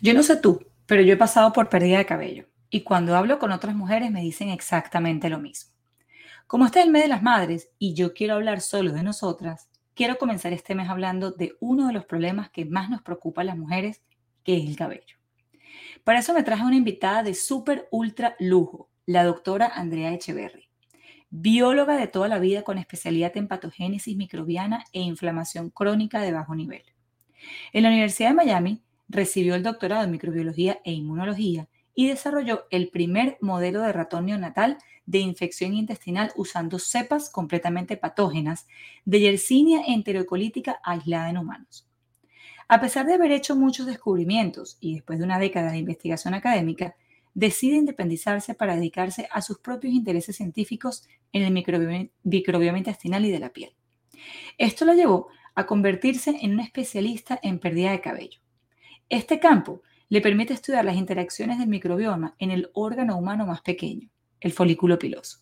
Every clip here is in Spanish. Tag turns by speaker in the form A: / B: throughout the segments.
A: Yo no sé tú, pero yo he pasado por pérdida de cabello y cuando hablo con otras mujeres me dicen exactamente lo mismo. Como está el mes de las madres y yo quiero hablar solo de nosotras, quiero comenzar este mes hablando de uno de los problemas que más nos preocupa a las mujeres, que es el cabello. Para eso me traje una invitada de súper ultra lujo, la doctora Andrea Echeverry, bióloga de toda la vida con especialidad en patogénesis microbiana e inflamación crónica de bajo nivel. En la Universidad de Miami recibió el doctorado en microbiología e inmunología y desarrolló el primer modelo de ratón neonatal de infección intestinal usando cepas completamente patógenas de Yersinia enterocolítica aislada en humanos. A pesar de haber hecho muchos descubrimientos y después de una década de investigación académica, decide independizarse para dedicarse a sus propios intereses científicos en el microbioma, intestinal y de la piel. Esto la llevó a convertirse en una especialista en pérdida de cabello. Este campo le permite estudiar las interacciones del microbioma en el órgano humano más pequeño, el folículo piloso.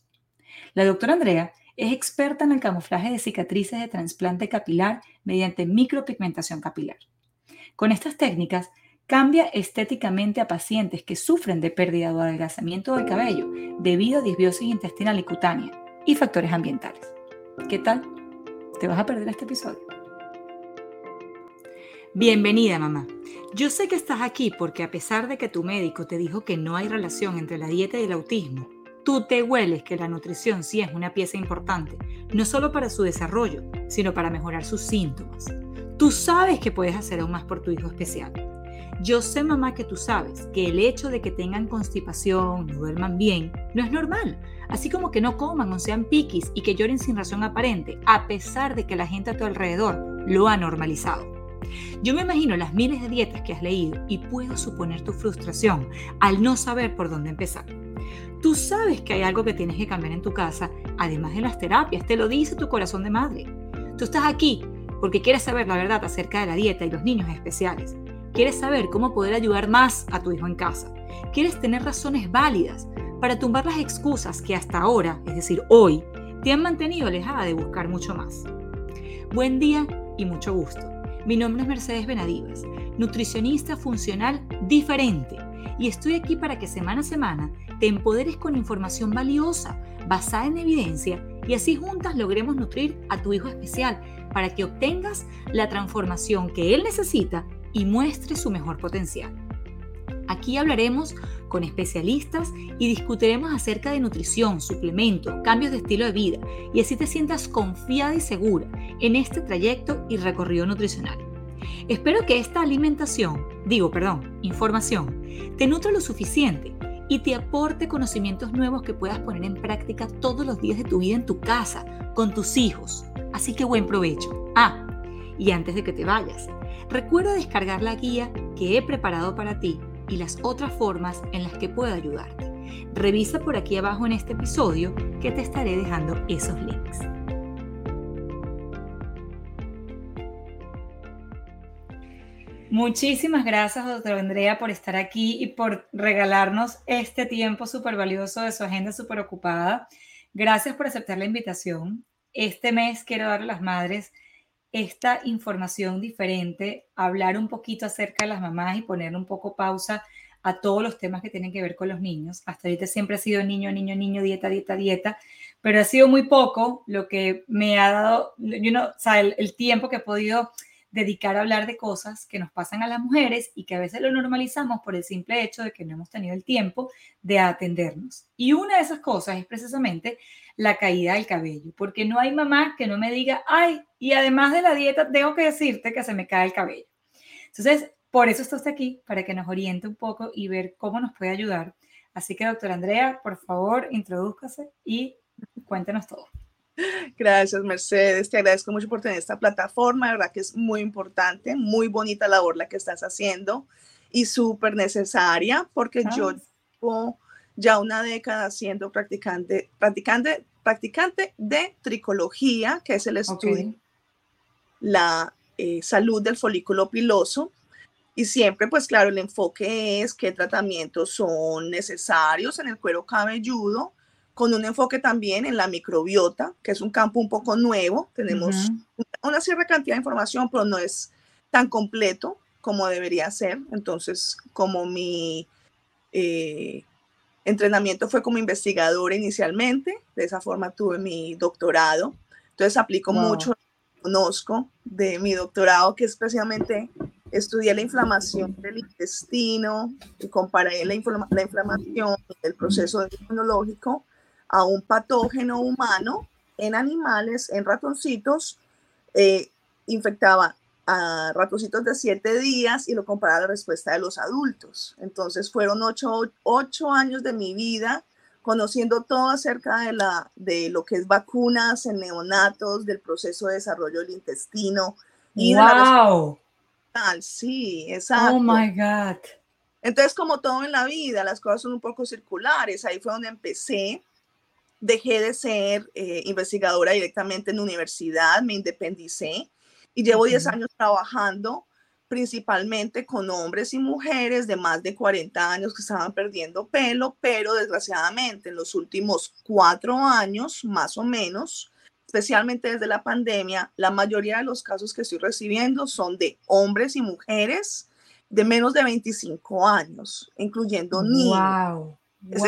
A: La doctora Andrea es experta en el camuflaje de cicatrices de trasplante capilar mediante micropigmentación capilar. Con estas técnicas, cambia estéticamente a pacientes que sufren de pérdida o adelgazamiento del cabello debido a disbiosis intestinal y cutánea y factores ambientales. ¿Qué tal? ¿Te vas a perder este episodio? Bienvenida, mamá. Yo sé que estás aquí porque a pesar de que tu médico te dijo que no hay relación entre la dieta y el autismo, tú te hueles que la nutrición sí es una pieza importante, no solo para su desarrollo, sino para mejorar sus síntomas. Tú sabes que puedes hacer aún más por tu hijo especial. Yo sé, mamá, que tú sabes que el hecho de que tengan constipación, no duerman bien, no es normal. Así como que no coman o sean piquis y que lloren sin razón aparente, a pesar de que la gente a tu alrededor lo ha normalizado. Yo me imagino las miles de dietas que has leído y puedo suponer tu frustración al no saber por dónde empezar. Tú sabes que hay algo que tienes que cambiar en tu casa, además de las terapias, te lo dice tu corazón de madre. Tú estás aquí porque quieres saber la verdad acerca de la dieta y los niños especiales. Quieres saber cómo poder ayudar más a tu hijo en casa. Quieres tener razones válidas para tumbar las excusas que hasta ahora, es decir, hoy, te han mantenido alejada de buscar mucho más. Buen día y mucho gusto. Mi nombre es Mercedes Benadivas, nutricionista funcional diferente, y estoy aquí para que semana a semana te empoderes con información valiosa, basada en evidencia, y así juntas logremos nutrir a tu hijo especial para que obtengas la transformación que él necesita y muestre su mejor potencial. Aquí hablaremos con especialistas y discutiremos acerca de nutrición, suplementos, cambios de estilo de vida y así te sientas confiada y segura en este trayecto y recorrido nutricional. Espero que esta alimentación, digo, perdón, información, te nutra lo suficiente y te aporte conocimientos nuevos que puedas poner en práctica todos los días de tu vida en tu casa, con tus hijos. Así que buen provecho. Ah, y antes de que te vayas, recuerda descargar la guía que he preparado para ti y las otras formas en las que puedo ayudarte. Revisa por aquí abajo en este episodio que te estaré dejando esos links. Muchísimas gracias, doctora Andrea, por estar aquí y por regalarnos este tiempo súper valioso de su agenda súper ocupada. Gracias por aceptar la invitación. Este mes quiero darle a las madres esta información diferente, hablar un poquito acerca de las mamás y poner un poco pausa a todos los temas que tienen que ver con los niños. Hasta ahorita siempre ha sido niño, niño, niño, dieta, dieta, dieta, pero ha sido muy poco lo que me ha dado, you know, el, el tiempo que he podido dedicar a hablar de cosas que nos pasan a las mujeres y que a veces lo normalizamos por el simple hecho de que no hemos tenido el tiempo de atendernos. Y una de esas cosas es precisamente la caída del cabello, porque no hay mamá que no me diga, ay, y además de la dieta, tengo que decirte que se me cae el cabello. Entonces, por eso estoy aquí, para que nos oriente un poco y ver cómo nos puede ayudar. Así que, doctora Andrea, por favor, introdúzcase y cuéntenos todo.
B: Gracias, Mercedes. Te agradezco mucho por tener esta plataforma. De verdad que es muy importante, muy bonita labor la que estás haciendo y súper necesaria porque yo llevo ya una década siendo practicante, practicante practicante de tricología, que es el estudio la eh, salud del folículo piloso. Y siempre, pues claro, el enfoque es qué tratamientos son necesarios en el cuero cabelludo, con un enfoque también en la microbiota, que es un campo un poco nuevo. Tenemos una cierta cantidad de información, pero no es tan completo. como debería ser. Entonces, como mi eh, entrenamiento fue como investigadora inicialmente, de esa forma tuve mi doctorado. Entonces, aplico mucho, conozco de mi doctorado, que es precisamente estudié la inflamación del intestino y comparé la, la inflamación del proceso inmunológico a un patógeno humano en animales, en ratoncitos, eh, infectaba a ratoncitos de siete días y lo comparaba a la respuesta de los adultos. Entonces fueron ocho, ocho años de mi vida conociendo todo acerca de, la, de lo que es vacunas en neonatos, del proceso de desarrollo del intestino.
A: Y wow.
B: sí, exacto.
A: Oh my God.
B: Entonces, como todo en la vida, las cosas son un poco circulares. Ahí fue donde empecé. Dejé de ser eh, investigadora directamente en universidad, me independicé y llevo 10 años trabajando principalmente con hombres y mujeres de más de 40 años que estaban perdiendo pelo, pero desgraciadamente en los últimos cuatro años, más o menos, especialmente desde la pandemia, la mayoría de los casos que estoy recibiendo son de hombres y mujeres de menos de 25 años, incluyendo niños.
A: Wow.
B: Es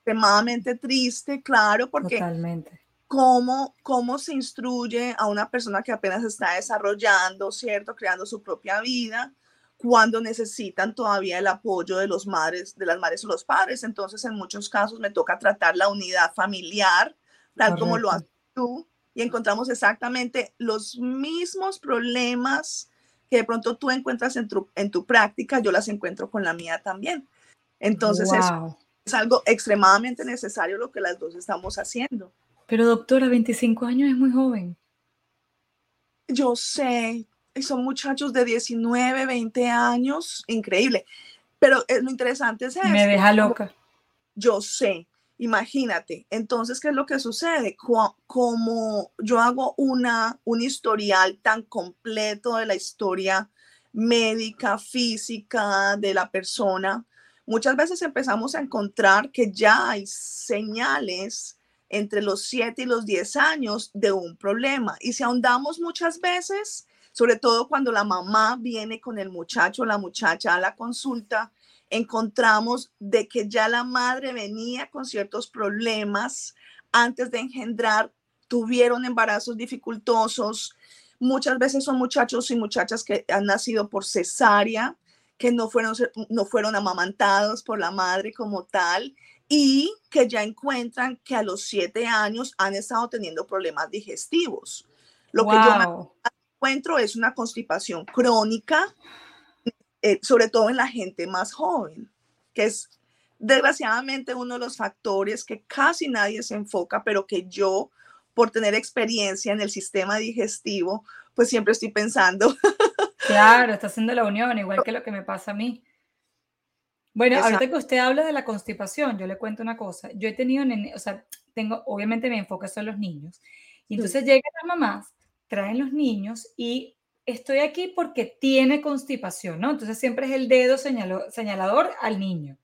B: extremadamente triste, claro, porque
A: Totalmente
B: cómo, cómo se instruye a una persona que apenas está desarrollando, ¿cierto? Creando su propia vida, cuando necesitan todavía el apoyo de los madres, de las madres o los padres. Entonces, en muchos casos me toca tratar la unidad familiar, tal como lo haces tú, y encontramos exactamente los mismos problemas que de pronto tú encuentras en tu, en tu práctica, yo las encuentro con la mía también. Entonces, es, es algo extremadamente necesario lo que las dos estamos haciendo.
A: Pero doctora, 25 años es muy joven.
B: Yo sé, son muchachos de 19, 20 años, increíble. Pero lo interesante es eso.
A: Me deja loca.
B: Yo sé, imagínate. Entonces, ¿qué es lo que sucede? Como yo hago una, un historial tan completo de la historia médica, física de la persona, muchas veces empezamos a encontrar que ya hay señales entre los 7 y los 10 años de un problema. Y si ahondamos muchas veces, sobre todo cuando la mamá viene con el muchacho o la muchacha a la consulta, encontramos de que ya la madre venía con ciertos problemas antes de engendrar, tuvieron embarazos dificultosos. Muchas veces son muchachos y muchachas que han nacido por cesárea, que no fueron, no fueron amamantados por la madre como tal y que ya encuentran que a los siete años han estado teniendo problemas digestivos. Lo que yo encuentro es una constipación crónica, eh, sobre todo en la gente más joven, que es desgraciadamente uno de los factores que casi nadie se enfoca, pero que yo, por tener experiencia en el sistema digestivo, pues siempre estoy pensando.
A: Claro, está haciendo la unión, igual que lo que me pasa a mí. Bueno, ahorita que usted habla de la constipación, yo le cuento una cosa. Yo he tenido, o sea, tengo, obviamente mi enfoque son los niños. Y entonces llegan las mamás, traen los niños y estoy aquí porque tiene constipación, ¿no? Entonces siempre es el dedo señalador al niño.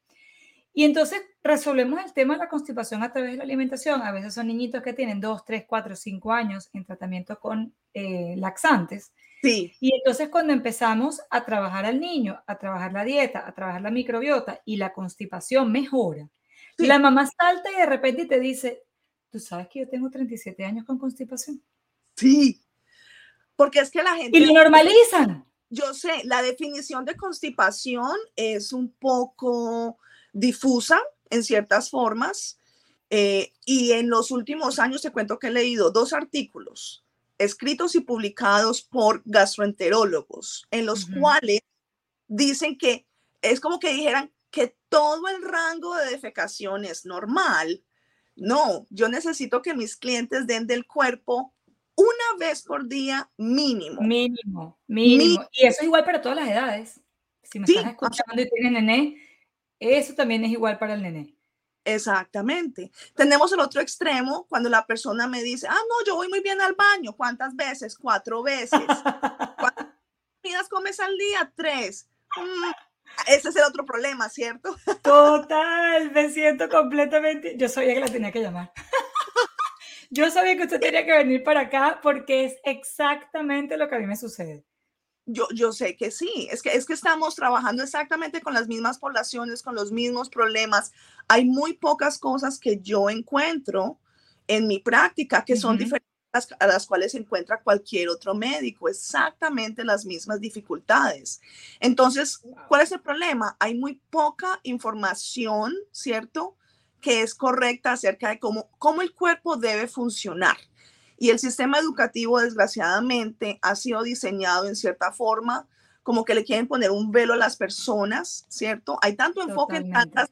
A: Y entonces resolvemos el tema de la constipación a través de la alimentación. A veces son niñitos que tienen 2, 3, 4, 5 años en tratamiento con eh, laxantes. Y entonces cuando empezamos a trabajar al niño, a trabajar la dieta, a trabajar la microbiota y la constipación mejora, la mamá salta y de repente te dice, tú sabes que yo tengo 37 años con constipación.
B: Sí, porque es que la gente...
A: Y lo normalizan.
B: Yo sé, la definición de constipación es un poco difusa en ciertas formas. Eh, y en los últimos años te cuento que he leído dos artículos escritos y publicados por gastroenterólogos, en los cuales dicen que es como que dijeran que todo el rango de defecación es normal. No, yo necesito que mis clientes den del cuerpo una vez por día mínimo.
A: Mínimo, mínimo. Y eso es igual para todas las edades. Si me estás escuchando y tienes nené, eso también es igual para el nené.
B: Exactamente. Tenemos el otro extremo cuando la persona me dice, ah, no, yo voy muy bien al baño. ¿Cuántas veces? Cuatro veces. ¿Cuántas comidas comes al día? Tres. Mm, ese es el otro problema, ¿cierto?
A: Total, me siento completamente. Yo sabía que la tenía que llamar. Yo sabía que usted tenía que venir para acá porque es exactamente lo que a mí me sucede.
B: Yo, yo sé que sí, es que, es que estamos trabajando exactamente con las mismas poblaciones, con los mismos problemas. Hay muy pocas cosas que yo encuentro en mi práctica que son diferentes a las cuales se encuentra cualquier otro médico, exactamente las mismas dificultades. Entonces, ¿cuál es el problema? Hay muy poca información, ¿cierto? Que es correcta acerca de cómo, cómo el cuerpo debe funcionar. Y el sistema educativo, desgraciadamente, ha sido diseñado en cierta forma como que le quieren poner un velo a las personas, ¿cierto? Hay tanto enfoque en tantas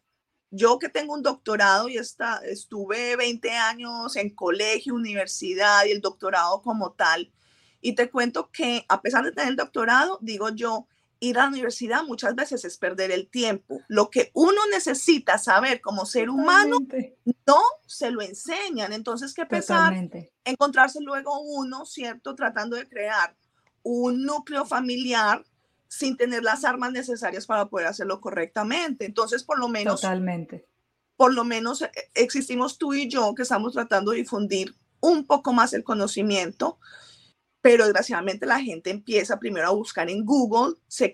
B: yo que tengo un doctorado y está, estuve 20 años en colegio, universidad y el doctorado como tal, y te cuento que a pesar de tener el doctorado, digo yo, ir a la universidad muchas veces es perder el tiempo. Lo que uno necesita saber como ser humano, no se lo enseñan. Entonces, qué pesar encontrarse luego uno, ¿cierto? Tratando de crear un núcleo familiar sin tener las armas necesarias para poder hacerlo correctamente. Entonces, por lo menos...
A: Totalmente.
B: Por lo menos eh, existimos tú y yo que estamos tratando de difundir un poco más el conocimiento, pero desgraciadamente la gente empieza primero a buscar en Google, se,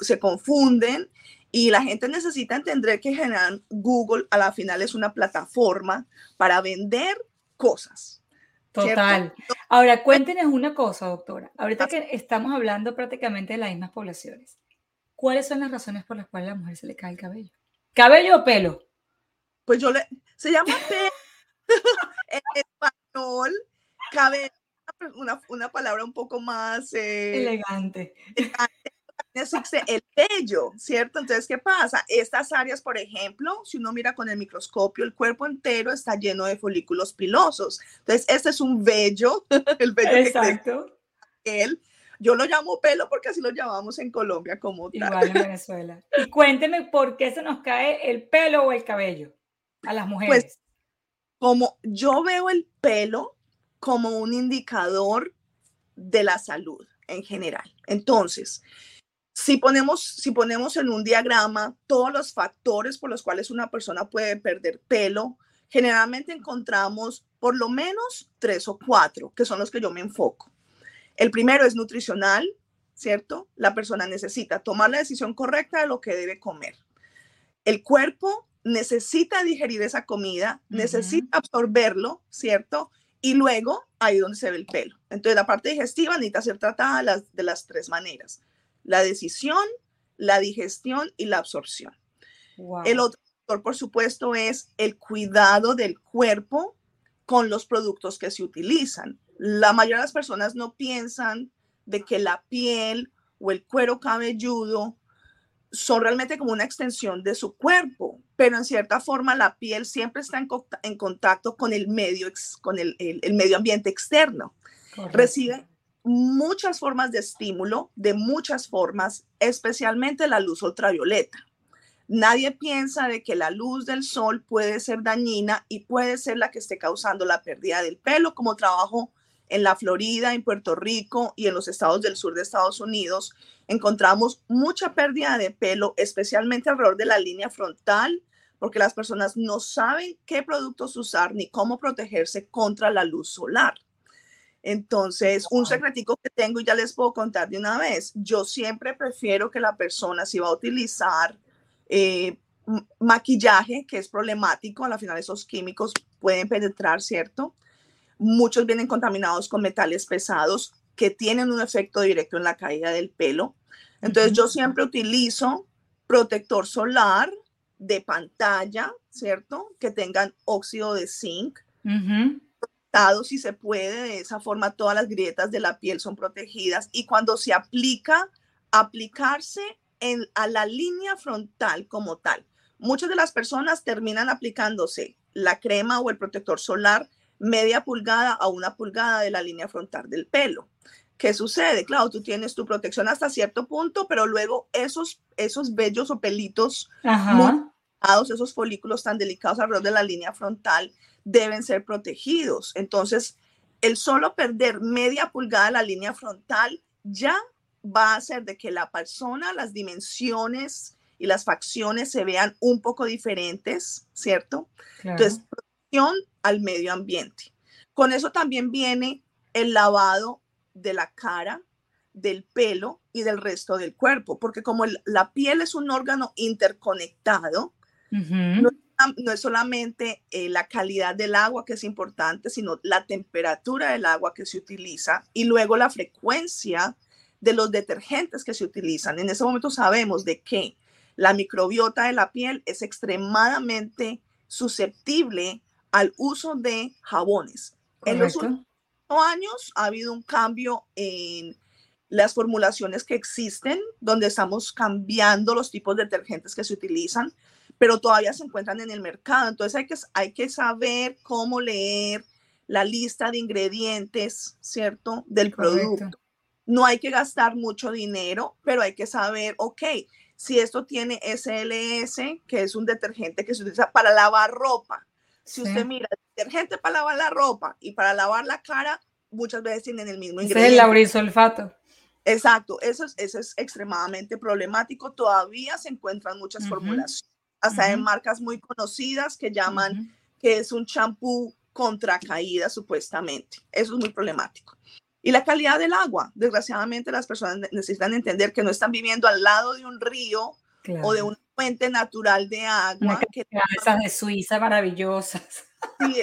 B: se confunden y la gente necesita entender que general Google a la final es una plataforma para vender cosas.
A: Total. Ahora, cuéntenos una cosa, doctora. Ahorita que estamos hablando prácticamente de las mismas poblaciones, ¿cuáles son las razones por las cuales a la mujer se le cae el cabello? ¿Cabello o pelo?
B: Pues yo le... Se llama pelo en español, cabello, una, una palabra un poco más...
A: Eh, elegante. elegante
B: el vello, ¿cierto? Entonces, ¿qué pasa? Estas áreas, por ejemplo, si uno mira con el microscopio, el cuerpo entero está lleno de folículos pilosos. Entonces, este es un vello, el vello
A: Exacto.
B: él. Yo lo llamo pelo porque así lo llamamos en Colombia como
A: tal. Igual en Venezuela. Y cuénteme por qué se nos cae el pelo o el cabello a las mujeres. Pues,
B: como yo veo el pelo como un indicador de la salud en general. Entonces, si ponemos, si ponemos en un diagrama todos los factores por los cuales una persona puede perder pelo, generalmente encontramos por lo menos tres o cuatro, que son los que yo me enfoco. El primero es nutricional, ¿cierto? La persona necesita tomar la decisión correcta de lo que debe comer. El cuerpo necesita digerir esa comida, necesita absorberlo, ¿cierto? Y luego ahí donde se ve el pelo. Entonces la parte digestiva necesita ser tratada de las tres maneras la decisión, la digestión y la absorción. El otro factor, por supuesto, es el cuidado del cuerpo con los productos que se utilizan. La mayoría de las personas no piensan de que la piel o el cuero cabelludo son realmente como una extensión de su cuerpo, pero en cierta forma la piel siempre está en, contacto con el medio, con el, medio ambiente externo. Recibe muchas formas de estímulo, de muchas formas, especialmente la luz ultravioleta. Nadie piensa de que la luz del sol puede ser dañina y puede ser la que esté causando la pérdida del pelo, como trabajo en la Florida, en Puerto Rico y en los estados del sur de Estados Unidos. Encontramos mucha pérdida de pelo, especialmente alrededor de la línea frontal, porque las personas no saben qué productos usar ni cómo protegerse contra la luz solar. Entonces, un secretico que tengo y ya les puedo contar de una vez, yo siempre prefiero que la persona si va a utilizar eh, maquillaje, que es problemático, a la final esos químicos pueden penetrar, ¿cierto? Muchos vienen contaminados con metales pesados que tienen un efecto directo en la caída del pelo. Entonces, yo siempre utilizo protector solar de pantalla, ¿cierto? Que tengan óxido de zinc si se puede, de esa forma todas las grietas de la piel son protegidas y cuando se aplica, aplicarse en, a la línea frontal como tal. Muchas de las personas terminan aplicándose la crema o el protector solar media pulgada a una pulgada de la línea frontal del pelo. ¿Qué sucede? Claro, tú tienes tu protección hasta cierto punto, pero luego esos, esos vellos o pelitos, esos folículos tan delicados alrededor de la línea frontal, deben ser protegidos. Entonces, el solo perder media pulgada de la línea frontal ya va a hacer de que la persona, las dimensiones y las facciones se vean un poco diferentes, ¿cierto? Entonces, al medio ambiente. Con eso también viene el lavado de la cara, del pelo y del resto del cuerpo, porque como la piel es un órgano interconectado, no, es solamente eh, la calidad del agua que es importante, sino la temperatura del agua que se utiliza y luego la frecuencia de los detergentes que se utilizan. En ese momento sabemos de que la microbiota de la piel es extremadamente susceptible al uso de jabones. En los últimos años ha habido un cambio en las formulaciones que existen, donde estamos cambiando los tipos de detergentes que se utilizan, pero todavía se encuentran en el mercado. Entonces hay que, hay que saber cómo leer la lista de ingredientes, ¿cierto? Del producto. No hay que gastar mucho dinero, pero hay que saber, ok, si esto tiene SLS, que es un detergente que se utiliza para lavar ropa. Si usted mira, detergente para lavar la ropa y para lavar la cara, muchas veces tienen el mismo ingrediente. Es el
A: laurisulfato.
B: Exacto, eso es, eso es extremadamente problemático. Todavía se encuentran muchas formulaciones, hasta en marcas muy conocidas que llaman que es un champú contra caída supuestamente. Eso es muy problemático. Y la calidad del agua. Desgraciadamente las personas necesitan entender que no están viviendo al lado de un río o de una fuente natural de agua.
A: que esas de Suiza maravillosas.
B: Sí,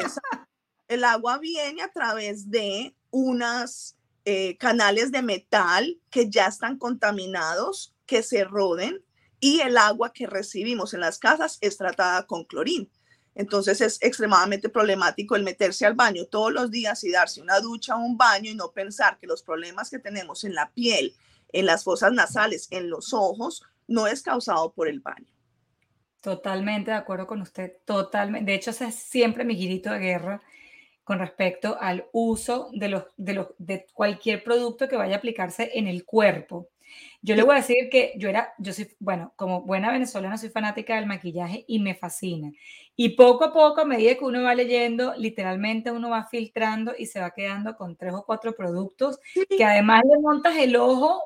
B: El agua viene a través de unas eh, canales de metal que ya están contaminados, que se roden, y el agua que recibimos en las casas es tratada con clorín. Entonces es extremadamente problemático el meterse al baño todos los días y darse una ducha o un baño y no pensar que los problemas que tenemos en la piel, en las fosas nasales, en los ojos, no es causado por el baño.
A: Totalmente de acuerdo con usted, totalmente. De hecho, ese es siempre mi girito de guerra con respecto al uso de, los, de, los, de cualquier producto que vaya a aplicarse en el cuerpo. Yo le voy a decir que yo era, yo soy, bueno, como buena venezolana soy fanática del maquillaje y me fascina. Y poco a poco, a medida que uno va leyendo, literalmente uno va filtrando y se va quedando con tres o cuatro productos que además le montas el ojo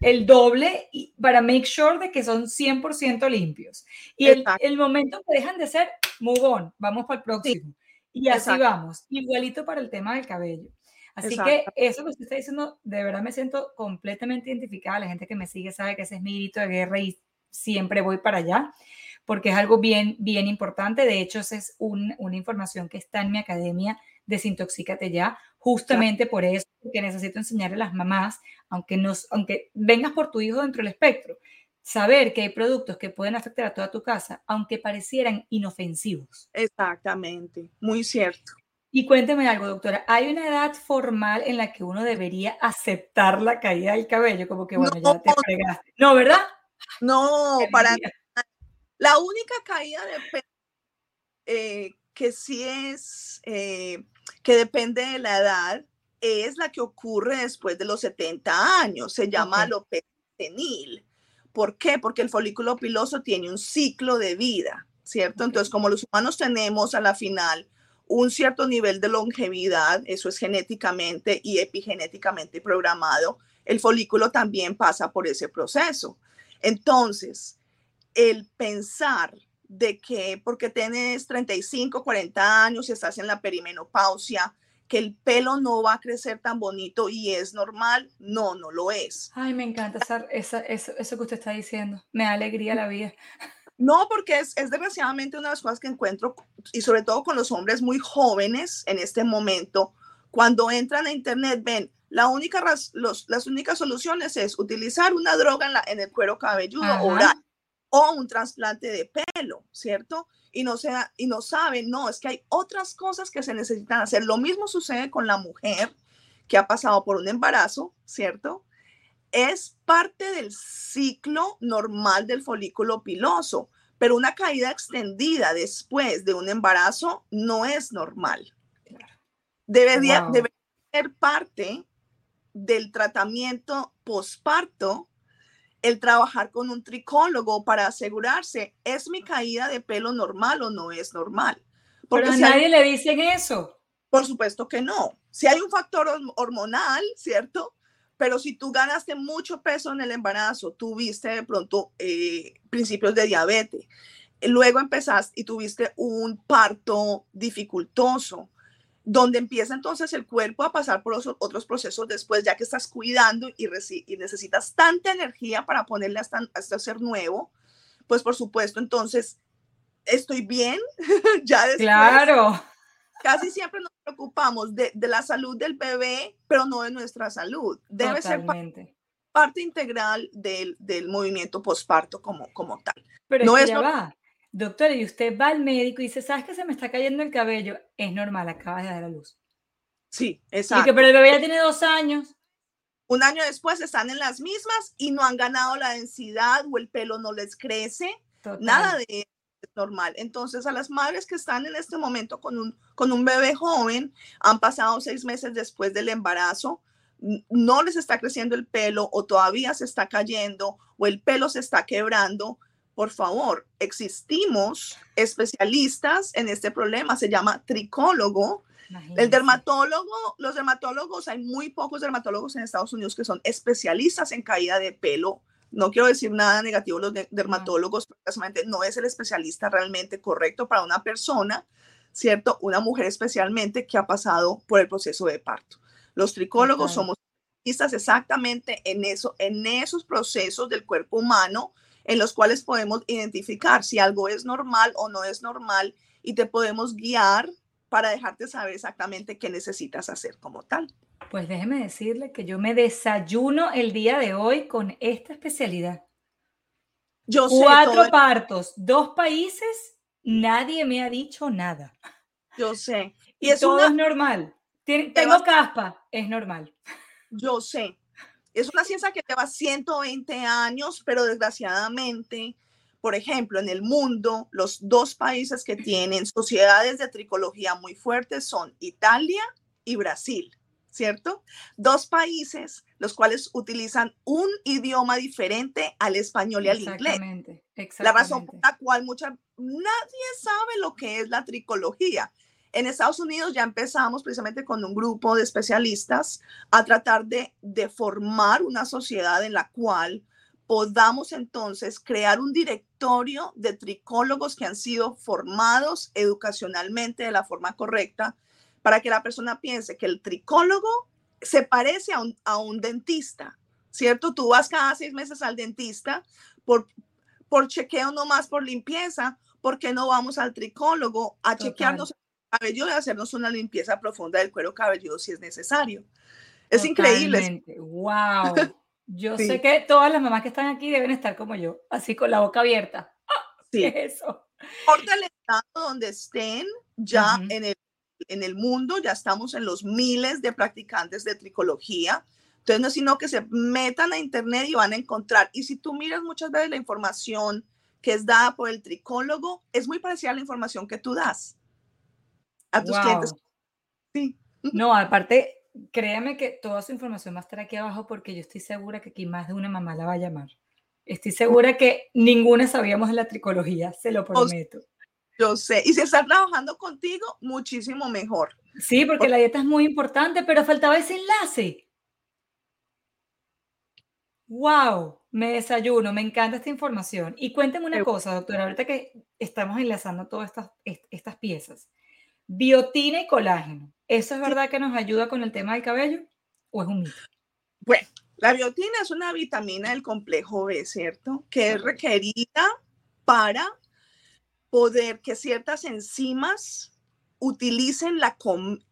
A: el doble para make sure de que son 100% limpios. Y el, el, momento que dejan de ser, move on, vamos para el próximo. Y así vamos, igualito para el tema del cabello. Así que eso que usted está diciendo, de verdad me siento completamente identificada. La gente que me sigue sabe que ese es mi grito de guerra y siempre voy para allá, porque es algo bien, bien importante. De hecho, esa es una información que está en mi academia, Desintoxícate Ya, justamente por eso, que necesito enseñarle a las mamás, aunque, nos, aunque vengas por tu hijo dentro del espectro, saber que hay productos que pueden afectar a toda tu casa, aunque parecieran inofensivos.
B: Exactamente, muy cierto.
A: Y cuénteme algo, doctora, ¿hay una edad formal en la que uno debería aceptar la caída del cabello? Como que, bueno, ya te fregaste. No, ¿verdad?
B: No, para La única caída de pelo eh, que sí es, eh, que depende de la edad, es la que ocurre después de los 70 años. Se llama alopecia senil. ¿Por qué? Porque el folículo piloso tiene un ciclo de vida, ¿cierto? Entonces, como los humanos tenemos a la final un cierto nivel de longevidad, eso es genéticamente y epigenéticamente programado, el folículo también pasa por ese proceso. Entonces, el pensar de que porque tienes 35, 40 años y estás en la perimenopausia, que el pelo no va a crecer tan bonito y es normal, no, no lo es.
A: Ay, me encanta esa, eso, eso que usted está diciendo. Me da alegría la vida.
B: No, porque es, es desgraciadamente una de las cosas que encuentro, y sobre todo con los hombres muy jóvenes en este momento, cuando entran a Internet, ven, la única los, las únicas soluciones es utilizar una droga en, la, en el cuero cabelludo oral o un trasplante de pelo, ¿cierto? y no, sea, y no saben, no, es que hay otras cosas que se necesitan hacer. Lo mismo sucede con la mujer que ha pasado por un embarazo, ¿cierto? Es parte del ciclo normal del folículo piloso, pero una caída extendida después de un embarazo no es normal. Debería, debería ser parte del tratamiento posparto el trabajar con un tricólogo para asegurarse, ¿es mi caída de pelo normal o no es normal?
A: Porque Pero a nadie le dicen eso.
B: Por supuesto que no. Si hay un factor hormonal, ¿cierto? Pero si tú ganaste mucho peso en el embarazo, tuviste de pronto eh, principios de diabetes, luego empezaste y tuviste un parto dificultoso, donde empieza entonces el cuerpo a pasar por otros procesos después, ya que estás cuidando y, necesitas tanta energía para ponerle hasta, hasta ser nuevo, pues por supuesto, entonces estoy bien, ya después.
A: Claro.
B: Casi siempre nos preocupamos de, la salud del bebé, pero no de nuestra salud. Debe ser parte integral del, del movimiento posparto como, como tal.
A: Pero no es, ya va. Doctora, y usted va al médico y dice, ¿sabes que se me está cayendo el cabello? Es normal, acabas de dar a luz.
B: Sí, exacto.
A: Y que, pero el bebé ya tiene dos años.
B: Un año después están en las mismas y no han ganado la densidad o el pelo no les crece. Nada de normal. Entonces, a las madres que están en este momento con un, con un bebé joven, han pasado seis meses después del embarazo, no les está creciendo el pelo o todavía se está cayendo o el pelo se está quebrando, por favor, existimos especialistas en este problema, se llama tricólogo. El dermatólogo, los dermatólogos, hay muy pocos dermatólogos en Estados Unidos que son especialistas en caída de pelo. No quiero decir nada negativo los dermatólogos, precisamente no es el especialista realmente correcto para una persona, ¿cierto? Una mujer especialmente que ha pasado por el proceso de parto. Los tricólogos somos especialistas exactamente en eso, en esos procesos del cuerpo humano en los cuales podemos identificar si algo es normal o no es normal y te podemos guiar para dejarte saber exactamente qué necesitas hacer como tal.
A: Pues déjeme decirle que yo me desayuno el día de hoy con esta especialidad. Yo Cuatro partos, dos países, nadie me ha dicho nada.
B: Yo sé.
A: Y, es todo es normal. Tengo caspa, es normal.
B: Yo sé. Es una ciencia que lleva 120 años, pero desgraciadamente, por ejemplo, en el mundo, los dos países que tienen sociedades de tricología muy fuertes son Italia y Brasil, ¿cierto? Dos países los cuales utilizan un idioma diferente al español y al inglés. Exactamente. La razón por la cual mucha, nadie sabe lo que es la tricología. En Estados Unidos ya empezamos precisamente con un grupo de especialistas a tratar de, de formar una sociedad en la cual podamos entonces crear un directorio de tricólogos que han sido formados educacionalmente de la forma correcta para que la persona piense que el tricólogo se parece a un, a un dentista, ¿cierto? Tú vas cada seis meses al dentista por, por chequeo nomás, por limpieza, ¿por qué no vamos al tricólogo a chequearnos cabello y hacernos una limpieza profunda del cuero cabelludo si es necesario. Es increíble.
A: Wow. Yo sé que todas las mamás que están aquí deben estar como yo, así con la boca abierta. Sí. es eso?
B: Por el estado donde estén, ya en, el, en el mundo, ya estamos en los miles de practicantes de tricología. Entonces, no es sino que se metan a internet y van a encontrar. Y si tú miras muchas veces la información que es dada por el tricólogo, es muy parecida a la información que tú das a tus clientes. Sí.
A: No, aparte, créeme que toda su información va a estar aquí abajo porque yo estoy segura que aquí más de una mamá la va a llamar. Estoy segura que ninguna sabíamos de la tricología, se lo prometo.
B: Yo sé. Y si está trabajando contigo, muchísimo mejor.
A: Sí, porque la dieta es muy importante, pero faltaba ese enlace. Wow, me desayuno, me encanta esta información. Y cuénteme una cosa, doctora, ahorita que estamos enlazando todas estas, estas piezas. Biotina y colágeno. ¿Eso es verdad que nos ayuda con el tema del cabello o es un mito?
B: Bueno, la biotina es una vitamina del complejo B, ¿cierto? Que es requerida para poder que ciertas enzimas utilicen la,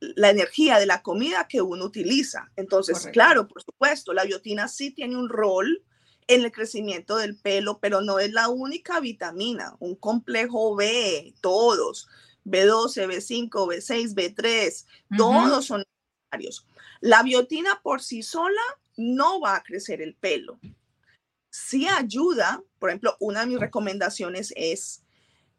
B: la energía de la comida que uno utiliza. Entonces, claro, por supuesto, la biotina sí tiene un rol en el crecimiento del pelo, pero no es la única vitamina, un complejo B, todos. B12, B5, B6, B3, todos son necesarios. La biotina por sí sola no va a crecer el pelo. Sí ayuda, por ejemplo, una de mis recomendaciones es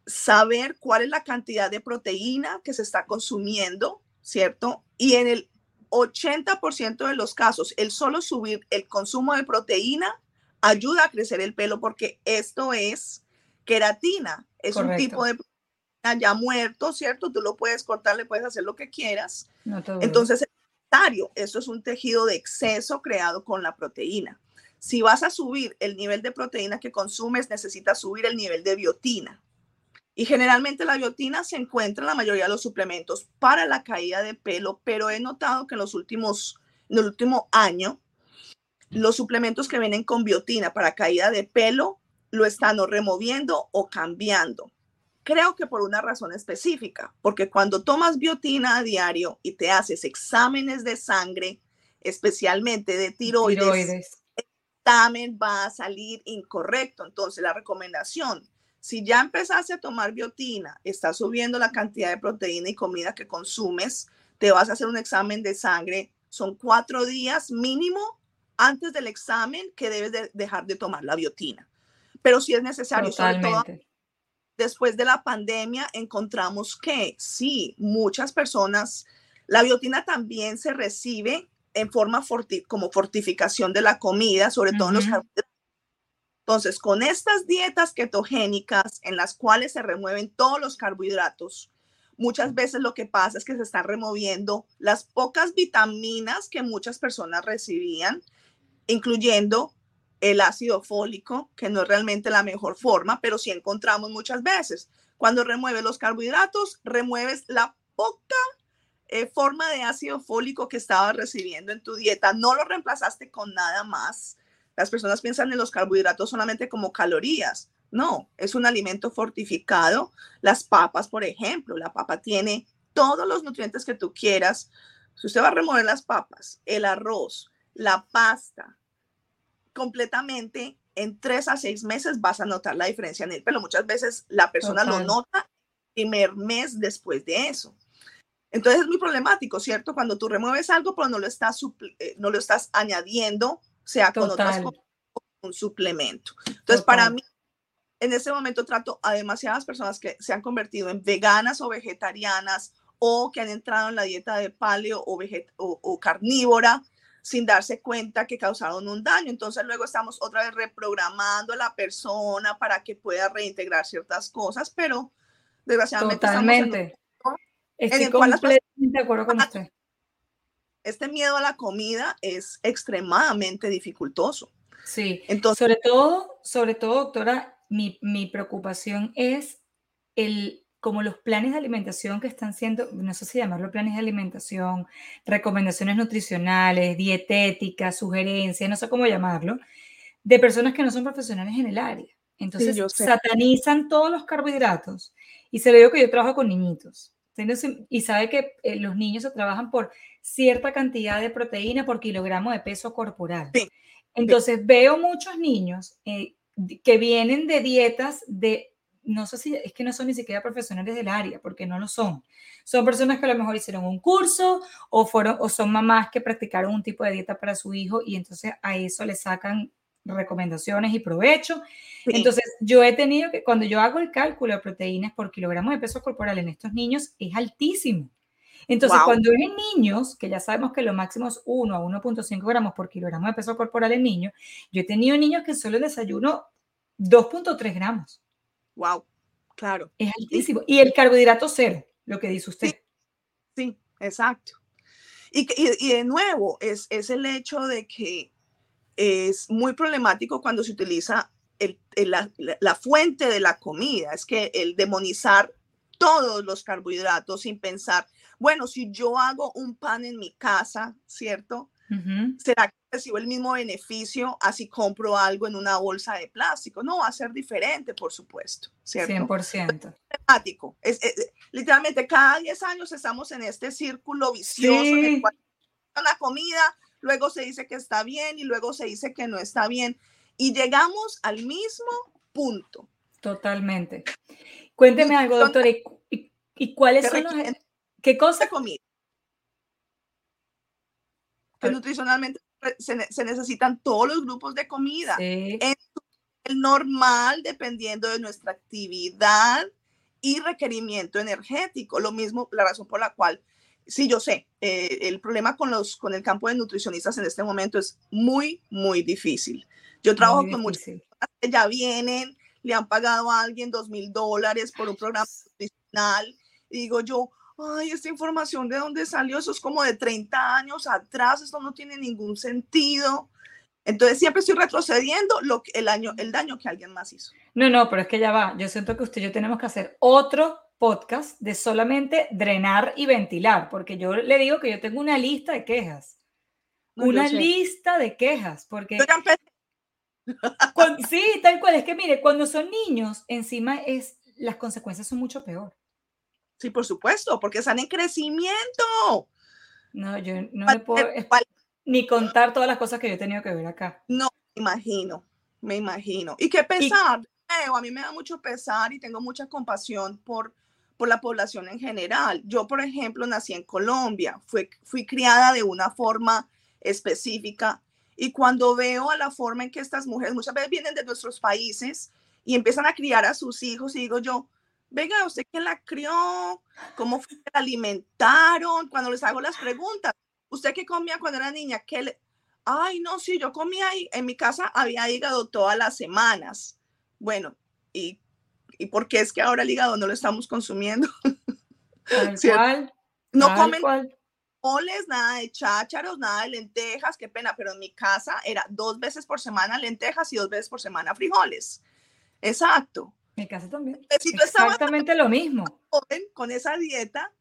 B: saber cuál es la cantidad de proteína que se está consumiendo, ¿cierto? Y en el 80% de los casos, el solo subir el consumo de proteína ayuda a crecer el pelo porque esto es queratina, es un tipo de ya muerto, ¿cierto? Tú lo puedes cortar, le puedes hacer lo que quieras. Entonces, es necesario. Eso es un tejido de exceso creado con la proteína. Si vas a subir el nivel de proteína que consumes, necesitas subir el nivel de biotina. Y generalmente la biotina se encuentra en la mayoría de los suplementos para la caída de pelo, pero he notado que en los últimos, en el último año, los suplementos que vienen con biotina para caída de pelo lo están o removiendo o cambiando. Creo que por una razón específica, porque cuando tomas biotina a diario y te haces exámenes de sangre, especialmente de tiroides, tiroides. el examen va a salir incorrecto. Entonces, la recomendación si ya empezaste a tomar biotina, está subiendo la cantidad de proteína y comida que consumes, te vas a hacer un examen de sangre. Son cuatro días mínimo antes del examen que debes de dejar de tomar la biotina. Pero si es necesario, sobre todo después de la pandemia, encontramos que sí, muchas personas, la biotina también se recibe en forma como fortificación de la comida, sobre todo en los entonces, con estas dietas ketogénicas en las cuales se remueven todos los carbohidratos, muchas veces lo que pasa es que se están removiendo las pocas vitaminas que muchas personas recibían, incluyendo el ácido fólico, que no es realmente la mejor forma, pero sí encontramos muchas veces. Cuando remueves los carbohidratos, remueves la poca eh, forma de ácido fólico que estabas recibiendo en tu dieta. No lo reemplazaste con nada más las personas piensan en los carbohidratos solamente como calorías. No, es un alimento fortificado. Las papas, por ejemplo, la papa tiene todos los nutrientes que tú quieras. Si usted va a remover las papas, el arroz, la pasta, completamente, en tres a seis meses vas a notar la diferencia en el pelo. Muchas veces la persona lo nota el primer mes después de eso. Entonces es muy problemático, ¿cierto? Cuando tú remueves algo, pero no lo estás, eh, no lo estás añadiendo sea con otras un suplemento. Entonces, para mí, en ese momento trato a demasiadas personas que se han convertido en veganas o vegetarianas o que han entrado en la dieta de paleo o, o, carnívora sin darse cuenta que causaron un daño. Entonces luego estamos otra vez reprogramando a la persona para que pueda reintegrar ciertas cosas, pero desgraciadamente...
A: Totalmente. Estoy completamente de acuerdo con usted
B: este miedo a la comida es extremadamente dificultoso.
A: Sí, Entonces, sobre todo, sobre todo, doctora, mi, mi preocupación es el como los planes de alimentación que están siendo, no sé si llamarlo planes de alimentación, recomendaciones nutricionales, dietéticas, sugerencias, no sé cómo llamarlo, de personas que no son profesionales en el área. Entonces, satanizan todos los carbohidratos. Y se ve que yo trabajo con niñitos. Y sabe que eh, los niños se trabajan por cierta cantidad de proteína por kilogramo de peso corporal. Entonces veo muchos niños eh, que vienen de dietas de, no sé si es que no son ni siquiera profesionales del área, porque no lo son. Son personas que a lo mejor hicieron un curso o, fueron, o son mamás que practicaron un tipo de dieta para su hijo y entonces a eso le sacan recomendaciones y provecho. Entonces, yo he tenido que, cuando yo hago el cálculo de proteínas por kilogramo de peso corporal en estos niños, es altísimo. Entonces, cuando es en niños, que ya sabemos que lo máximo es 1 a 1.5 gramos por kilogramo de peso corporal en niños, yo he tenido niños que solo desayuno 2.3 gramos.
B: Wow, claro.
A: Es altísimo. Y el carbohidrato cero, lo que dice usted.
B: Sí, exacto. Y, y, de nuevo, es, es el hecho de que es muy problemático cuando se utiliza la, la, fuente de la comida, es que el demonizar todos los carbohidratos sin pensar, bueno, si yo hago un pan en mi casa, ¿cierto? ¿Será que recibo el mismo beneficio así compro algo en una bolsa de plástico? No, va a ser diferente, por supuesto, ¿cierto?
A: 100%.
B: Es, es, literalmente, cada 10 años estamos en este círculo vicioso en el cual la comida, luego se dice que está bien y luego se dice que no está bien. Y llegamos al mismo punto.
A: Totalmente. Cuénteme algo, doctor, ¿y, cuáles son los... ¿Qué cosa?
B: Comida. Que nutricionalmente se, necesitan todos los grupos de comida. Sí. el normal, dependiendo de nuestra actividad y requerimiento energético. Lo mismo, la razón por la cual, sí, yo sé, eh, el problema con, los, con el campo de nutricionistas en este momento es muy, muy difícil. Yo trabajo con muchas personas que ya vienen, le han pagado a alguien dos mil dólares por un programa nutricional. Y digo yo, ay, esta información de dónde salió, eso es como de 30 años atrás, esto no tiene ningún sentido. Entonces siempre estoy retrocediendo lo que, el, año, el daño que alguien más hizo.
A: No, no, pero es que ya va. Yo siento que usted y yo tenemos que hacer otro podcast de solamente drenar y ventilar, porque yo le digo que yo tengo una lista de quejas. una lista de quejas, porque... sí, tal cual. Es que mire, cuando son niños, encima es, las consecuencias son mucho peor.
B: Sí, por supuesto, porque están en crecimiento.
A: No, yo no le puedo ni contar todas las cosas que yo he tenido que ver acá.
B: No, me imagino, me imagino. Y qué pesar, a mí me da mucho pesar y tengo mucha compasión por, por la población en general. Yo, por ejemplo, nací en Colombia, fui, fui criada de una forma específica y cuando veo a la forma en que estas mujeres muchas veces vienen de nuestros países y empiezan a criar a sus hijos y digo yo, venga, ¿usted quién la crió? ¿Cómo fue que la alimentaron? Cuando les hago las preguntas, ¿usted qué comía cuando era niña? ¿Qué le... Ay, no, sí, yo comía ahí, en mi casa había hígado todas las semanas. Bueno, ¿y, ¿y por qué es que ahora el hígado no lo estamos consumiendo? no comen moles, nada de chácharos, nada de lentejas, qué pena, pero en mi casa era dos veces por semana lentejas y dos veces por semana frijoles. Exacto.
A: Mi casa también. Exactamente lo mismo.
B: Con esa dieta,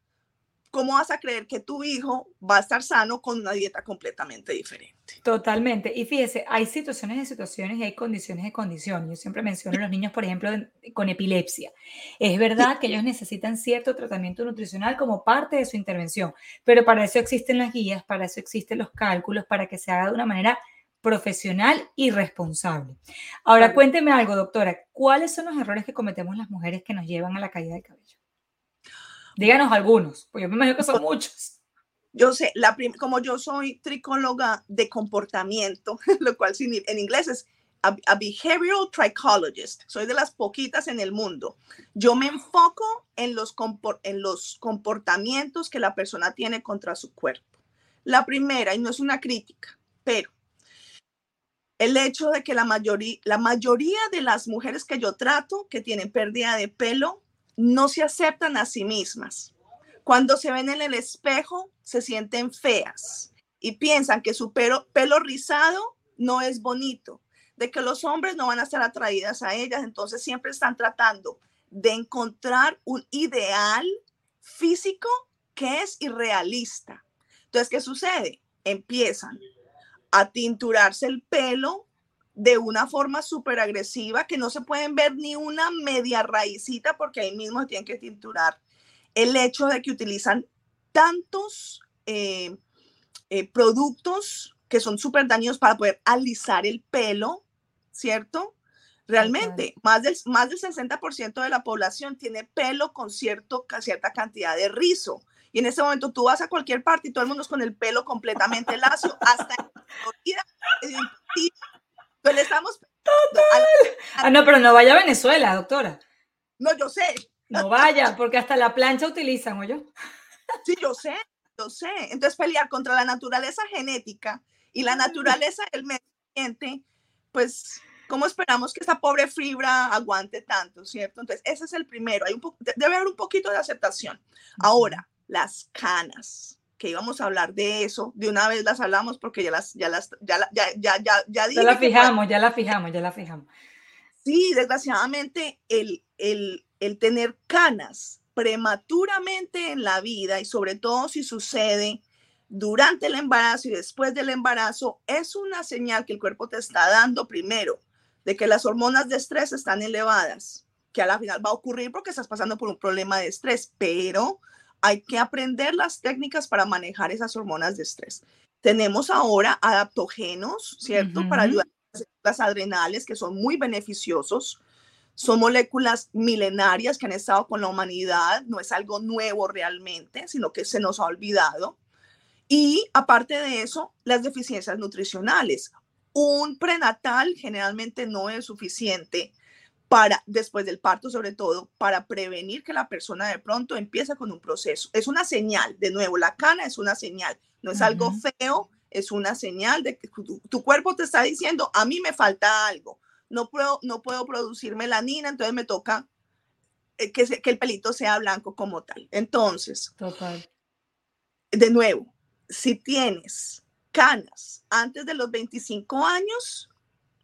B: ¿cómo vas a creer que tu hijo va a estar sano con una dieta completamente diferente?
A: Totalmente. Y fíjese, hay situaciones de situaciones y hay condiciones de condiciones. Yo siempre menciono a los niños, por ejemplo, con epilepsia. Es verdad que ellos necesitan cierto tratamiento nutricional como parte de su intervención, pero para eso existen las guías, para eso existen los cálculos, para que se haga de una manera profesional y responsable. Ahora, cuénteme algo, doctora. ¿Cuáles son los errores que cometemos las mujeres que nos llevan a la caída de cabello? Díganos algunos, porque yo me imagino que son muchos.
B: Yo sé, la como yo soy tricóloga de comportamiento, lo cual en inglés es a, behavioral trichologist, soy de las poquitas en el mundo. Yo me enfoco en los, en los comportamientos que la persona tiene contra su cuerpo. La primera, y no es una crítica, pero el hecho de que la mayoría, la mayoría de las mujeres que yo trato que tienen pérdida de pelo no se aceptan a sí mismas. Cuando se ven en el espejo, se sienten feas y piensan que su pelo, pelo rizado no es bonito, de que los hombres no van a estar atraídas a ellas, entonces siempre están tratando de encontrar un ideal físico que es irrealista. Entonces, ¿qué sucede? Empiezan a tinturarse el pelo de una forma súper agresiva que no se pueden ver ni una media raicita porque ahí mismo tienen que tinturar. El hecho de que utilizan tantos eh, eh, productos que son súper dañinos para poder alisar el pelo, ¿cierto? Realmente, más del, más del 60% de la población tiene pelo con cierto, cierta cantidad de rizo. Y en ese momento tú vas a cualquier parte y todo el mundo es con el pelo completamente lacio, hasta en le estamos...
A: Ah, no, pero no vaya a Venezuela, doctora.
B: No, yo sé.
A: No vaya, porque hasta la plancha utilizan, ¿o yo?
B: Sí, yo sé, yo sé. Entonces pelear contra la naturaleza genética y la naturaleza del medio ambiente, pues ¿cómo esperamos que esa pobre fibra aguante tanto, cierto? Entonces, ese es el primero. Hay un debe haber un poquito de aceptación. Ahora, las canas, que íbamos a hablar de eso, de una vez las hablamos porque ya las, ya las, ya, ya, ya, ya, ya,
A: ya la fijamos, ya la fijamos, ya la fijamos.
B: Sí, desgraciadamente el, el, el tener canas prematuramente en la vida y sobre todo si sucede durante el embarazo y después del embarazo, es una señal que el cuerpo te está dando primero de que las hormonas de estrés están elevadas, que a la final va a ocurrir porque estás pasando por un problema de estrés, pero hay que aprender las técnicas para manejar esas hormonas de estrés. Tenemos ahora adaptógenos, ¿cierto? Para ayudar a las adrenales, que son muy beneficiosos. Son moléculas milenarias que han estado con la humanidad, no es algo nuevo realmente, sino que se nos ha olvidado. Y aparte de eso, las deficiencias nutricionales. Un prenatal generalmente no es suficiente para, después del parto sobre todo, para prevenir que la persona de pronto empiece con un proceso. Es una señal, de nuevo, la cana es una señal, no es algo feo, es una señal de que tu, cuerpo te está diciendo, a mí me falta algo, no puedo, no puedo producir melanina, entonces me toca eh, que, que el pelito sea blanco como tal. Entonces,
A: Total.
B: de nuevo, si tienes canas antes de los 25 años,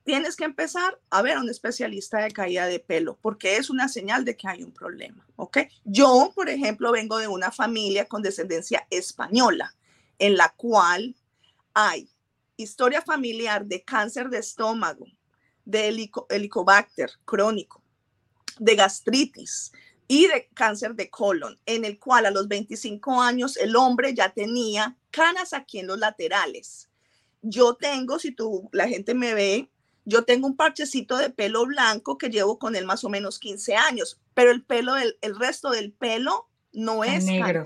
B: tienes que empezar a ver a un especialista de caída de pelo, porque es una señal de que hay un problema, ¿ok? Yo, por ejemplo, vengo de una familia con descendencia española, en la cual hay historia familiar de cáncer de estómago, de helicobacter crónico, de gastritis y de cáncer de colon, en el cual a los 25 años el hombre ya tenía canas aquí en los laterales. Yo tengo, si tú, la gente me ve, yo tengo un parchecito de pelo blanco que llevo con él más o menos 15 años, pero el pelo, el, el resto del pelo no es negro.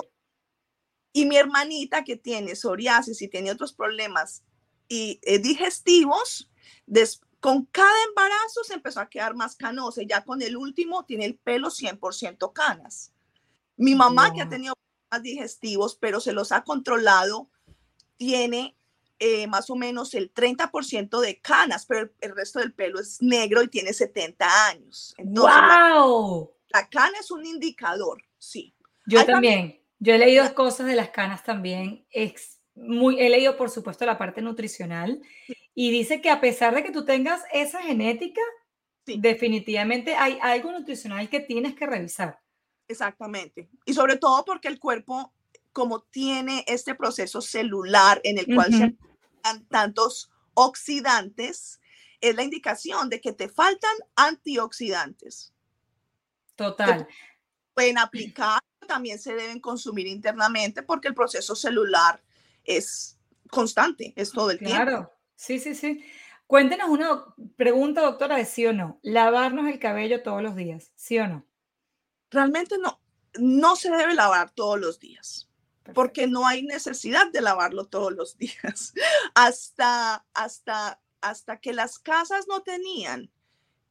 B: Y mi hermanita que tiene psoriasis y tiene otros problemas y eh, digestivos, con cada embarazo se empezó a quedar más canosa y ya con el último tiene el pelo 100% canas. Mi mamá que ha tenido problemas digestivos, pero se los ha controlado, tiene eh, más o menos el 30% de canas, pero el, resto del pelo es negro y tiene 70 años.
A: ¡Wow!
B: La, cana es un indicador, sí.
A: Yo también. Yo he leído cosas de las canas también. muy, he leído, por supuesto, la parte nutricional y dice que a pesar de que tú tengas esa genética, definitivamente hay algo nutricional que tienes que revisar.
B: Exactamente. Y sobre todo porque el cuerpo, como tiene este proceso celular en el cual se dan tantos oxidantes, es la indicación de que te faltan antioxidantes.
A: Total.
B: pueden aplicar, también se deben consumir internamente porque el proceso celular es constante, es todo el tiempo. Claro.
A: Sí, sí, sí. Cuéntenos una pregunta, doctora, de sí o no. Lavarnos el cabello todos los días, ¿sí o no?
B: Realmente no. No se debe lavar todos los días. Porque no hay necesidad de lavarlo todos los días. Hasta, hasta, hasta que las casas no tenían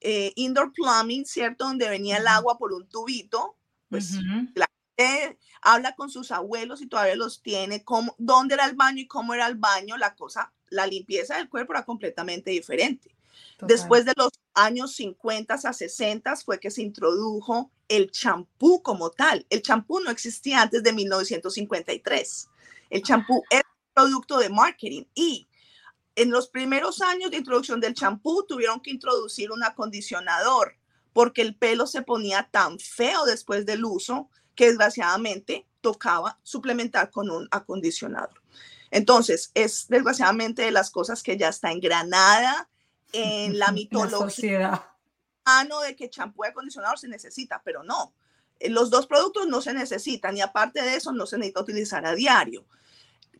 B: eh, indoor plumbing, ¿cierto? Donde venía el agua por un tubito, pues la gente habla con sus abuelos y todavía los tiene, cómo, dónde era el baño y cómo era el baño, la cosa la limpieza del cuerpo era completamente diferente. Después de los años 50 a 60 fue que se introdujo el champú como tal. El champú no existía antes de 1953. El champú es producto de marketing y en los primeros años de introducción del champú tuvieron que introducir un acondicionador porque el pelo se ponía tan feo después del uso que desgraciadamente tocaba suplementar con un acondicionador. Entonces, es desgraciadamente de las cosas que ya está engranada en la mitología. Ah, no, de que champú y acondicionador se necesita, pero no. Eh, los dos productos no se necesitan y aparte de eso no se necesita utilizar a diario.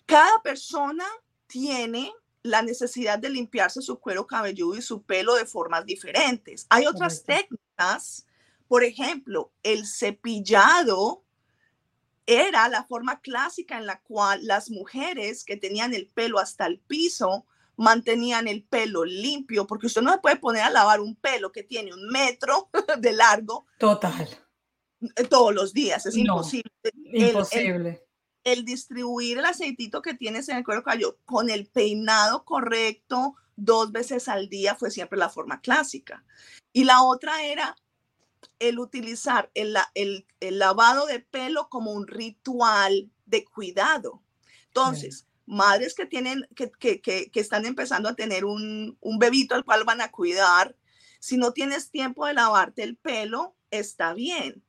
B: Cada persona tiene la necesidad de limpiarse su cuero cabelludo y su pelo de formas diferentes. Hay otras técnicas, por ejemplo, el cepillado era la forma clásica en la cual las mujeres que tenían el pelo hasta el piso mantenían el pelo limpio, porque usted no se puede poner a lavar un pelo que tiene un metro de largo.
A: Total.
B: Eh, todos los días, es imposible.
A: Imposible.
B: El, distribuir el aceitito que tienes en el cuero cabelludo con el peinado correcto dos veces al día fue siempre la forma clásica. Y la otra era el utilizar el, lavado de pelo como un ritual de cuidado. Entonces, madres que tienen, que, están empezando a tener un, bebito al cual van a cuidar, si no tienes tiempo de lavarte el pelo, está bien.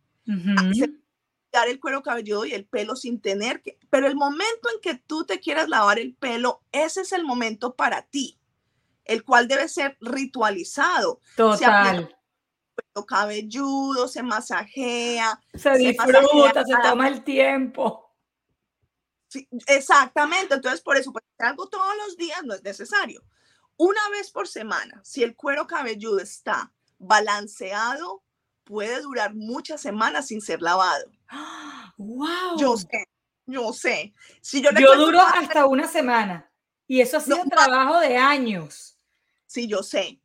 B: Dar el cuero cabelludo y el pelo sin tener que, pero el momento en que tú te quieras lavar el pelo, ese es el momento para ti, el cual debe ser ritualizado.
A: Total
B: cabelludo, se masajea.
A: Se, disfruta, se toma el tiempo.
B: Exactamente, entonces por eso, pues, algo todos los días no es necesario. Una vez por semana, si el cuero cabelludo está balanceado, puede durar muchas semanas sin ser lavado.
A: ¡Wow!
B: Yo sé, yo sé. Si yo,
A: yo duro hasta una semana y eso ha sido un trabajo de años.
B: Sí, yo sé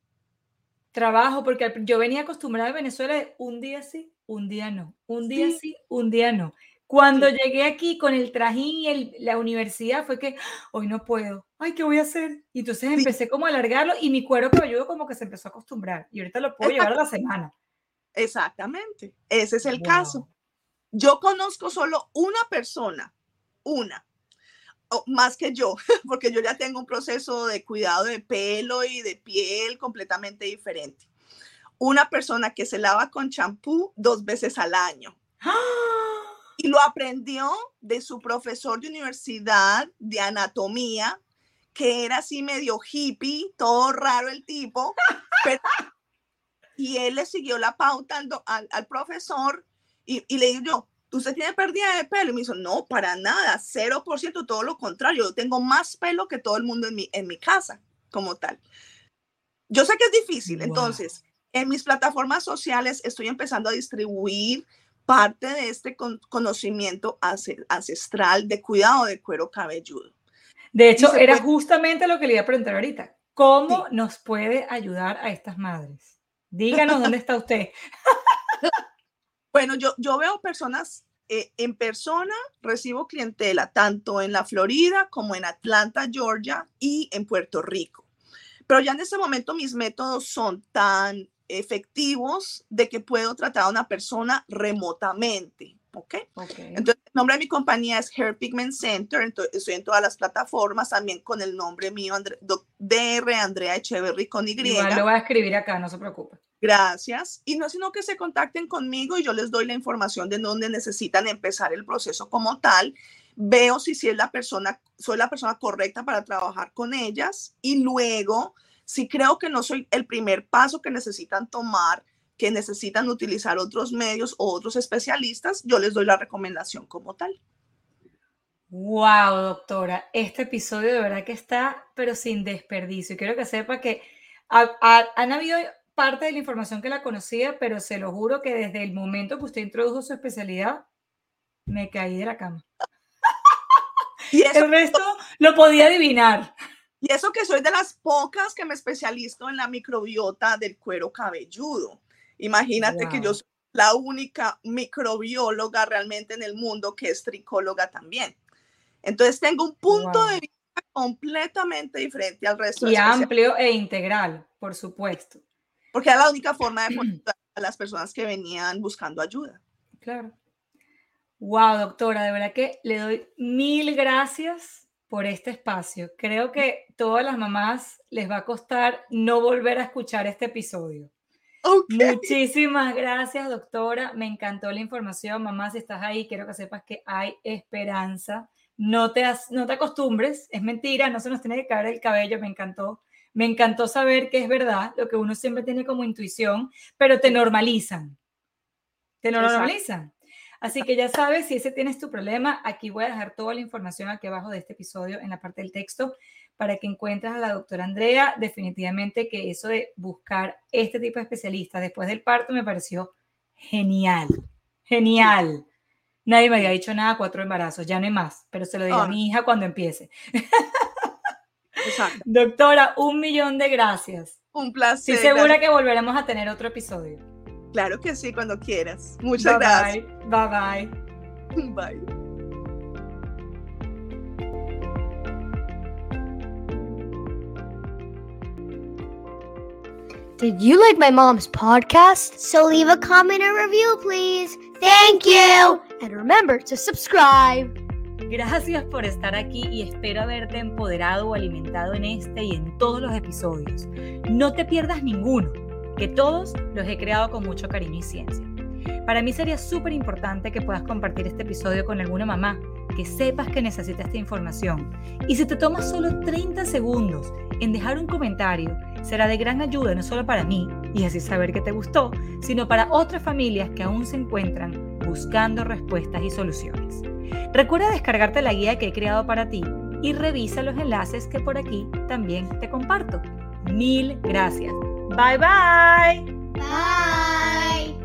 A: trabajo, porque yo venía acostumbrada a Venezuela de un día sí, un día no, un día sí, un día no. Cuando llegué aquí con el trajín y la universidad fue que hoy no puedo, ay, ¿qué voy a hacer? Y entonces empecé como a alargarlo y mi cuero cabelludo como que se empezó a acostumbrar y ahorita lo puedo llevar a la semana.
B: Exactamente, ese es el caso. Yo conozco solo una persona, una, más que yo, porque yo ya tengo un proceso de cuidado de pelo y de piel completamente diferente. Una persona que se lava con champú dos veces al año. Y lo aprendió de su profesor de universidad de anatomía, que era así medio hippie, todo raro el tipo. y él le siguió la pauta al, al, profesor y, y le dijo yo, ¿usted tiene pérdida de pelo? Y me dijo, no, para nada, 0%, todo lo contrario, yo tengo más pelo que todo el mundo en mi, en mi casa, como tal. Yo sé que es difícil, entonces, en mis plataformas sociales estoy empezando a distribuir parte de este conocimiento ancestral de cuidado de cuero cabelludo.
A: De hecho, era justamente lo que le iba a preguntar ahorita. ¿Cómo nos puede ayudar a estas madres? Díganos dónde está usted.
B: Bueno, yo, yo veo personas eh, en persona, recibo clientela tanto en la Florida como en Atlanta, Georgia y en Puerto Rico. Pero ya en este momento mis métodos son tan efectivos de que puedo tratar a una persona remotamente. ¿ok? Entonces, el nombre de mi compañía es Hair Pigment Center, entonces estoy en todas las plataformas, también con el nombre mío, DR Andrea Echeverry con Y.
A: Igual lo voy a escribir acá, no se preocupe.
B: Gracias. Y no sino que se contacten conmigo y yo les doy la información de dónde necesitan empezar el proceso como tal. Veo si, si es la persona, soy la persona correcta para trabajar con ellas y luego, si creo que no soy el primer paso que necesitan tomar, que necesitan utilizar otros medios o otros especialistas, yo les doy la recomendación como tal.
A: Wow, doctora, este episodio de verdad que está, pero sin desperdicio. Quiero que sepa que han habido parte de la información que la conocía, pero se lo juro que desde el momento que usted introdujo su especialidad, me caí de la cama. Y el resto lo podía adivinar.
B: Y eso que soy de las pocas que me especializo en la microbiota del cuero cabelludo. Imagínate que yo soy la única microbióloga realmente en el mundo que es tricóloga también. Entonces tengo un punto de vista completamente diferente al resto.
A: Y amplio e integral, por supuesto
B: porque era la única forma de poner a las personas que venían buscando ayuda.
A: Claro. Wow, doctora, de verdad que le doy mil gracias por este espacio. Creo que todas las mamás les va a costar no volver a escuchar este episodio. Muchísimas gracias, doctora. Me encantó la información. Mamá, si estás ahí, quiero que sepas que hay esperanza. No te, no te acostumbres, es mentira, no se nos tiene que caer el cabello, me encantó. Me encantó saber que es verdad, lo que uno siempre tiene como intuición, pero te normalizan. Te normalizan. Así que ya sabes, si ese tienes tu problema, aquí voy a dejar toda la información aquí abajo de este episodio en la parte del texto para que encuentres a la doctora Andrea. Definitivamente que eso de buscar este tipo de especialista después del parto me pareció genial, genial. Nadie me había dicho nada, cuatro embarazos, ya no hay más, pero se lo digo a mi hija cuando empiece. Doctora, un millón de gracias.
B: Un placer.
A: Estoy segura que volveremos a tener otro episodio.
B: Claro que sí, cuando quieras. Muchas gracias.
A: Bye bye.
B: Bye.
C: Did you like my mom's podcast? So leave a comment or review, please. Thank you. And remember to subscribe.
A: Gracias por estar aquí y espero haberte empoderado o alimentado en este y en todos los episodios. No te pierdas ninguno, que todos los he creado con mucho cariño y ciencia. Para mí sería súper importante que puedas compartir este episodio con alguna mamá, que sepas que necesita esta información. Y si te tomas solo 30 segundos en dejar un comentario, será de gran ayuda no solo para mí y así saber que te gustó, sino para otras familias que aún se encuentran buscando respuestas y soluciones. Recuerda descargarte la guía que he creado para ti y revisa los enlaces que por aquí también te comparto. Mil gracias. Bye-bye.
C: Bye.